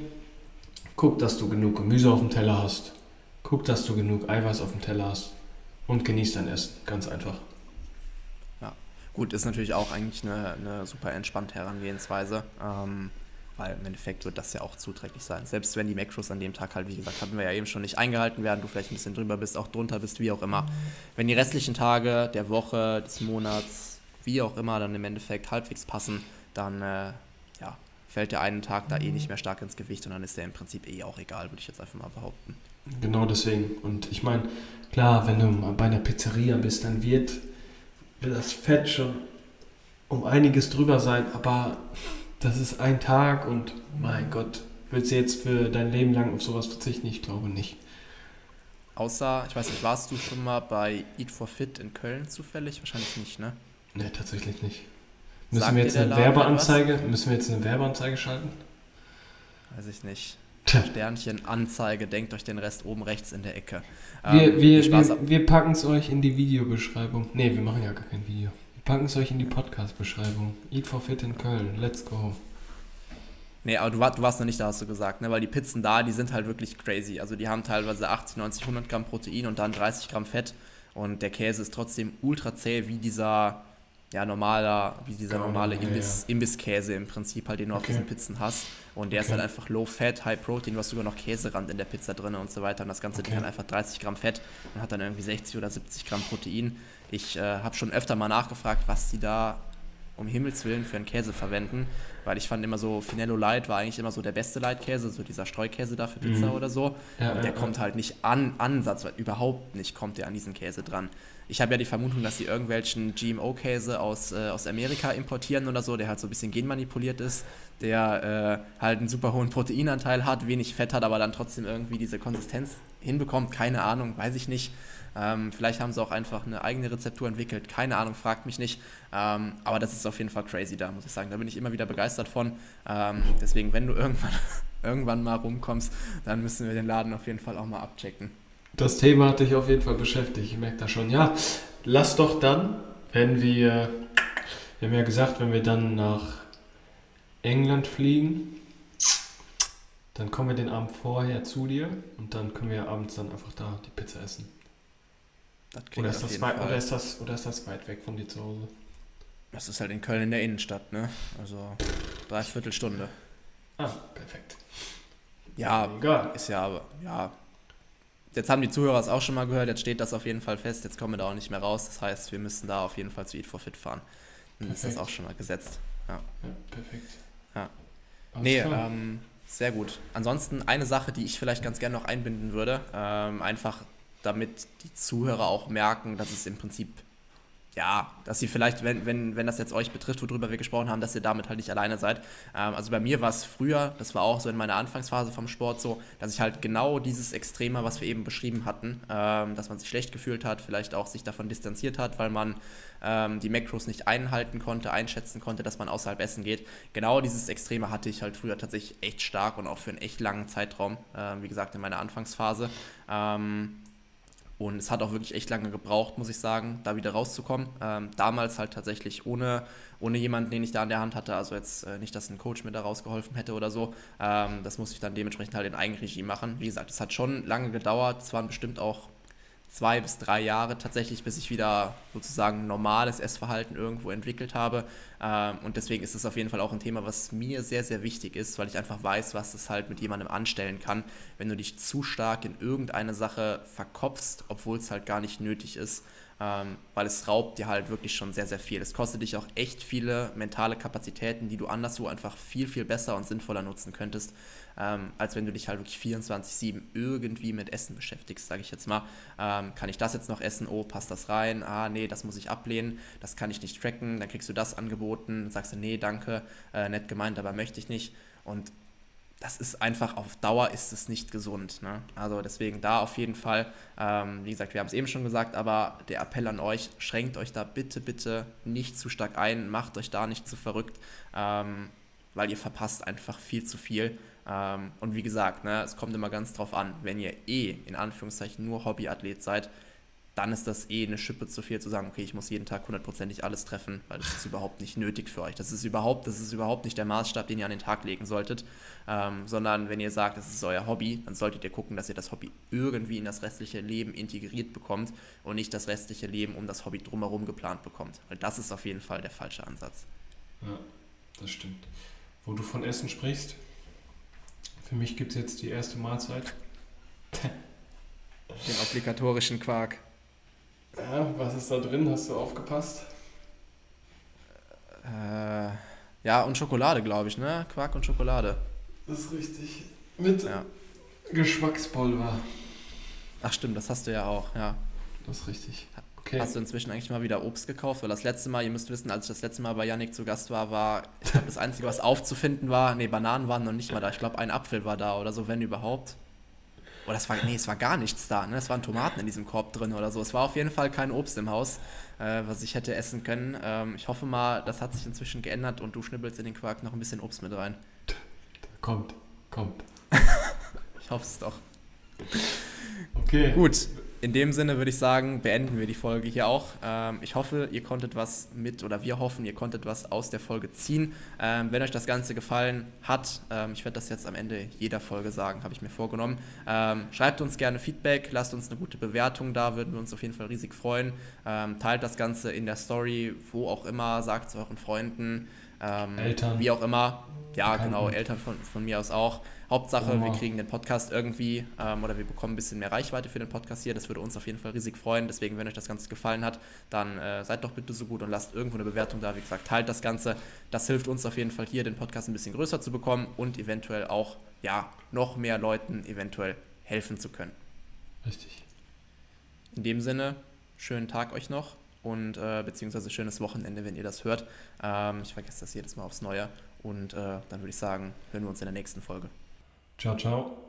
Guck, dass du genug Gemüse auf dem Teller hast. Guck, dass du genug Eiweiß auf dem Teller hast. Und genieß dein Essen. Ganz einfach. Ja, gut, ist natürlich auch eigentlich eine, eine super entspannte Herangehensweise. Ähm, weil im Endeffekt wird das ja auch zuträglich sein. Selbst wenn die Macros an dem Tag halt, wie gesagt, hatten wir ja eben schon nicht eingehalten werden, du vielleicht ein bisschen drüber bist, auch drunter bist, wie auch immer. Wenn die restlichen Tage der Woche, des Monats, wie auch immer, dann im Endeffekt halbwegs passen, dann äh, ja, fällt der einen Tag da eh nicht mehr stark ins Gewicht und dann ist der im Prinzip eh auch egal, würde ich jetzt einfach mal behaupten. Genau deswegen. Und ich meine, klar, wenn du mal bei einer Pizzeria bist, dann wird, wird das Fett schon um einiges drüber sein, aber das ist ein Tag und mein Gott, willst du jetzt für dein Leben lang auf sowas verzichten? Ich glaube nicht. Außer, ich weiß nicht, warst du schon mal bei Eat for Fit in Köln zufällig? Wahrscheinlich nicht, ne? Ne, tatsächlich nicht. Müssen Sagt wir jetzt eine Werbeanzeige, müssen wir jetzt eine Werbeanzeige schalten? Weiß ich nicht. Sternchen, Anzeige, denkt euch den Rest oben rechts in der Ecke. Wir, ähm, wir, wir, wir packen es euch in die Videobeschreibung. Ne, wir machen ja gar kein Video. Packen es euch in die Podcast-Beschreibung. Eat for Fit in Köln. Let's go. Nee, aber du, war, du warst noch nicht da, hast du gesagt, ne? weil die Pizzen da, die sind halt wirklich crazy. Also die haben teilweise 80, 90, 100 Gramm Protein und dann 30 Gramm Fett. Und der Käse ist trotzdem ultra zäh, wie dieser ja, normaler, wie dieser normale Imbiss, ja. Imbisskäse im Prinzip, halt, den du okay. auf diesen Pizzen hast. Und der okay. ist halt einfach low fat, high protein. Du hast sogar noch Käserand in der Pizza drin und so weiter. Und das Ganze okay. hat einfach 30 Gramm Fett und hat dann irgendwie 60 oder 70 Gramm Protein. Ich äh, habe schon öfter mal nachgefragt, was die da um Himmels Willen für einen Käse verwenden, weil ich fand immer so, Finello Light war eigentlich immer so der beste Light-Käse, so dieser Streukäse da für Pizza mhm. oder so. Ja, und der kommt halt nicht an, Ansatz, überhaupt nicht kommt der an diesen Käse dran. Ich habe ja die Vermutung, dass sie irgendwelchen GMO-Käse aus, äh, aus Amerika importieren oder so, der halt so ein bisschen genmanipuliert ist, der äh, halt einen super hohen Proteinanteil hat, wenig Fett hat, aber dann trotzdem irgendwie diese Konsistenz hinbekommt. Keine Ahnung, weiß ich nicht. Ähm, vielleicht haben sie auch einfach eine eigene Rezeptur entwickelt. Keine Ahnung, fragt mich nicht. Ähm, aber das ist auf jeden Fall crazy da, muss ich sagen. Da bin ich immer wieder begeistert von. Ähm, deswegen, wenn du irgendwann, irgendwann mal rumkommst, dann müssen wir den Laden auf jeden Fall auch mal abchecken. Das Thema hat dich auf jeden Fall beschäftigt. Ich merke das schon. Ja, lass doch dann, wenn wir, wir haben ja gesagt, wenn wir dann nach England fliegen, dann kommen wir den Abend vorher zu dir und dann können wir abends dann einfach da die Pizza essen. Oder ist, das weit, oder, ist das, oder ist das weit weg von dir zu Hause? Das ist halt in Köln in der Innenstadt, ne? Also dreiviertel Stunde. Ah, perfekt. Ja, Egal. ist ja aber, ja. Jetzt haben die Zuhörer es auch schon mal gehört, jetzt steht das auf jeden Fall fest, jetzt kommen wir da auch nicht mehr raus. Das heißt, wir müssen da auf jeden Fall zu Eat for Fit fahren. Dann perfekt. ist das auch schon mal gesetzt. Ja, ja perfekt. Ja. Alles nee, ähm, Sehr gut. Ansonsten eine Sache, die ich vielleicht ganz gerne noch einbinden würde, ähm, einfach damit die Zuhörer auch merken, dass es im Prinzip ja, dass sie vielleicht, wenn, wenn, wenn das jetzt euch betrifft, worüber wir gesprochen haben, dass ihr damit halt nicht alleine seid. Ähm, also bei mir war es früher, das war auch so in meiner Anfangsphase vom Sport so, dass ich halt genau dieses Extreme, was wir eben beschrieben hatten, ähm, dass man sich schlecht gefühlt hat, vielleicht auch sich davon distanziert hat, weil man ähm, die Macros nicht einhalten konnte, einschätzen konnte, dass man außerhalb essen geht. Genau dieses Extreme hatte ich halt früher tatsächlich echt stark und auch für einen echt langen Zeitraum, äh, wie gesagt, in meiner Anfangsphase. Und es hat auch wirklich echt lange gebraucht, muss ich sagen, da wieder rauszukommen. Ähm, damals halt tatsächlich ohne, ohne jemanden, den ich da an der Hand hatte. Also jetzt äh, nicht, dass ein Coach mir da rausgeholfen hätte oder so. Ähm, das musste ich dann dementsprechend halt in Eigenregie machen. Wie gesagt, es hat schon lange gedauert. Es waren bestimmt auch zwei bis drei Jahre tatsächlich, bis ich wieder sozusagen normales Essverhalten irgendwo entwickelt habe. Ähm, und deswegen ist es auf jeden Fall auch ein Thema, was mir sehr, sehr wichtig ist, weil ich einfach weiß, was es halt mit jemandem anstellen kann, wenn du dich zu stark in irgendeine Sache verkopfst, obwohl es halt gar nicht nötig ist. Ähm, weil es raubt dir halt wirklich schon sehr, sehr viel. Es kostet dich auch echt viele mentale Kapazitäten, die du anderswo einfach viel, viel besser und sinnvoller nutzen könntest ähm, als wenn du dich halt wirklich 24-7 irgendwie mit Essen beschäftigst, sage ich jetzt mal. Ähm, kann ich das jetzt noch essen? Oh, passt das rein? Ah, nee, das muss ich ablehnen, das kann ich nicht tracken, dann kriegst du das angeboten, sagst du, nee, danke, äh, nett gemeint, aber möchte ich nicht. Und das ist einfach auf Dauer ist es nicht gesund. Ne? Also deswegen da auf jeden Fall, ähm, wie gesagt, wir haben es eben schon gesagt, aber der Appell an euch, schränkt euch da bitte, bitte nicht zu stark ein, macht euch da nicht zu verrückt, ähm, weil ihr verpasst einfach viel zu viel. Ähm, und wie gesagt, ne, es kommt immer ganz drauf an, wenn ihr eh in Anführungszeichen nur Hobbyathlet seid, dann ist das eh eine Schippe zu viel zu sagen, okay, ich muss jeden Tag hundertprozentig alles treffen, weil das ist überhaupt nicht nötig für euch. Das ist überhaupt, das ist überhaupt nicht der Maßstab, den ihr an den Tag legen solltet, ähm, sondern wenn ihr sagt, das ist euer Hobby, dann solltet ihr gucken, dass ihr das Hobby irgendwie in das restliche Leben integriert bekommt und nicht das restliche Leben um das Hobby drumherum geplant bekommt. Weil das ist auf jeden Fall der falsche Ansatz. Ja, das stimmt. Wo du von Essen sprichst, für mich gibt es jetzt die erste Mahlzeit. Den obligatorischen Quark. Ja, was ist da drin? Hast du aufgepasst? Äh, ja, und Schokolade, glaube ich, ne? Quark und Schokolade. Das ist richtig. Mit ja. Geschmackspulver. Ach stimmt, das hast du ja auch, ja. Das ist richtig. Okay. Hast du inzwischen eigentlich mal wieder Obst gekauft? Weil das letzte Mal, ihr müsst wissen, als ich das letzte Mal bei Yannick zu Gast war, war, ich glaube, das Einzige, was aufzufinden war, nee, Bananen waren noch nicht mal da. Ich glaube, ein Apfel war da oder so, wenn überhaupt. Oder es war, nee, es war gar nichts da, ne? Es waren Tomaten in diesem Korb drin oder so. Es war auf jeden Fall kein Obst im Haus, äh, was ich hätte essen können. Ähm, ich hoffe mal, das hat sich inzwischen geändert und du schnibbelst in den Quark noch ein bisschen Obst mit rein. Kommt, kommt. ich hoffe es doch. Okay. Gut, in dem Sinne würde ich sagen, beenden wir die Folge hier auch. Ähm, ich hoffe, ihr konntet was mit, oder wir hoffen, ihr konntet was aus der Folge ziehen. Ähm, wenn euch das Ganze gefallen hat, ähm, ich werde das jetzt am Ende jeder Folge sagen, habe ich mir vorgenommen. Ähm, schreibt uns gerne Feedback, lasst uns eine gute Bewertung da, würden wir uns auf jeden Fall riesig freuen. Ähm, teilt das Ganze in der Story, wo auch immer, sagt es euren Freunden. Ähm, Eltern. Wie auch immer. Ja, Bekannten. genau, Eltern von, von mir aus auch. Hauptsache, wir kriegen den Podcast irgendwie ähm, oder wir bekommen ein bisschen mehr Reichweite für den Podcast hier. Das würde uns auf jeden Fall riesig freuen. Deswegen, wenn euch das Ganze gefallen hat, dann äh, seid doch bitte so gut und lasst irgendwo eine Bewertung da. Wie gesagt, teilt das Ganze. Das hilft uns auf jeden Fall hier, den Podcast ein bisschen größer zu bekommen und eventuell auch ja, noch mehr Leuten eventuell helfen zu können. Richtig. In dem Sinne, schönen Tag euch noch und äh, beziehungsweise schönes Wochenende, wenn ihr das hört. Ähm, ich vergesse das jedes Mal aufs Neue. Und äh, dann würde ich sagen, hören wir uns in der nächsten Folge. Ciao, ciao.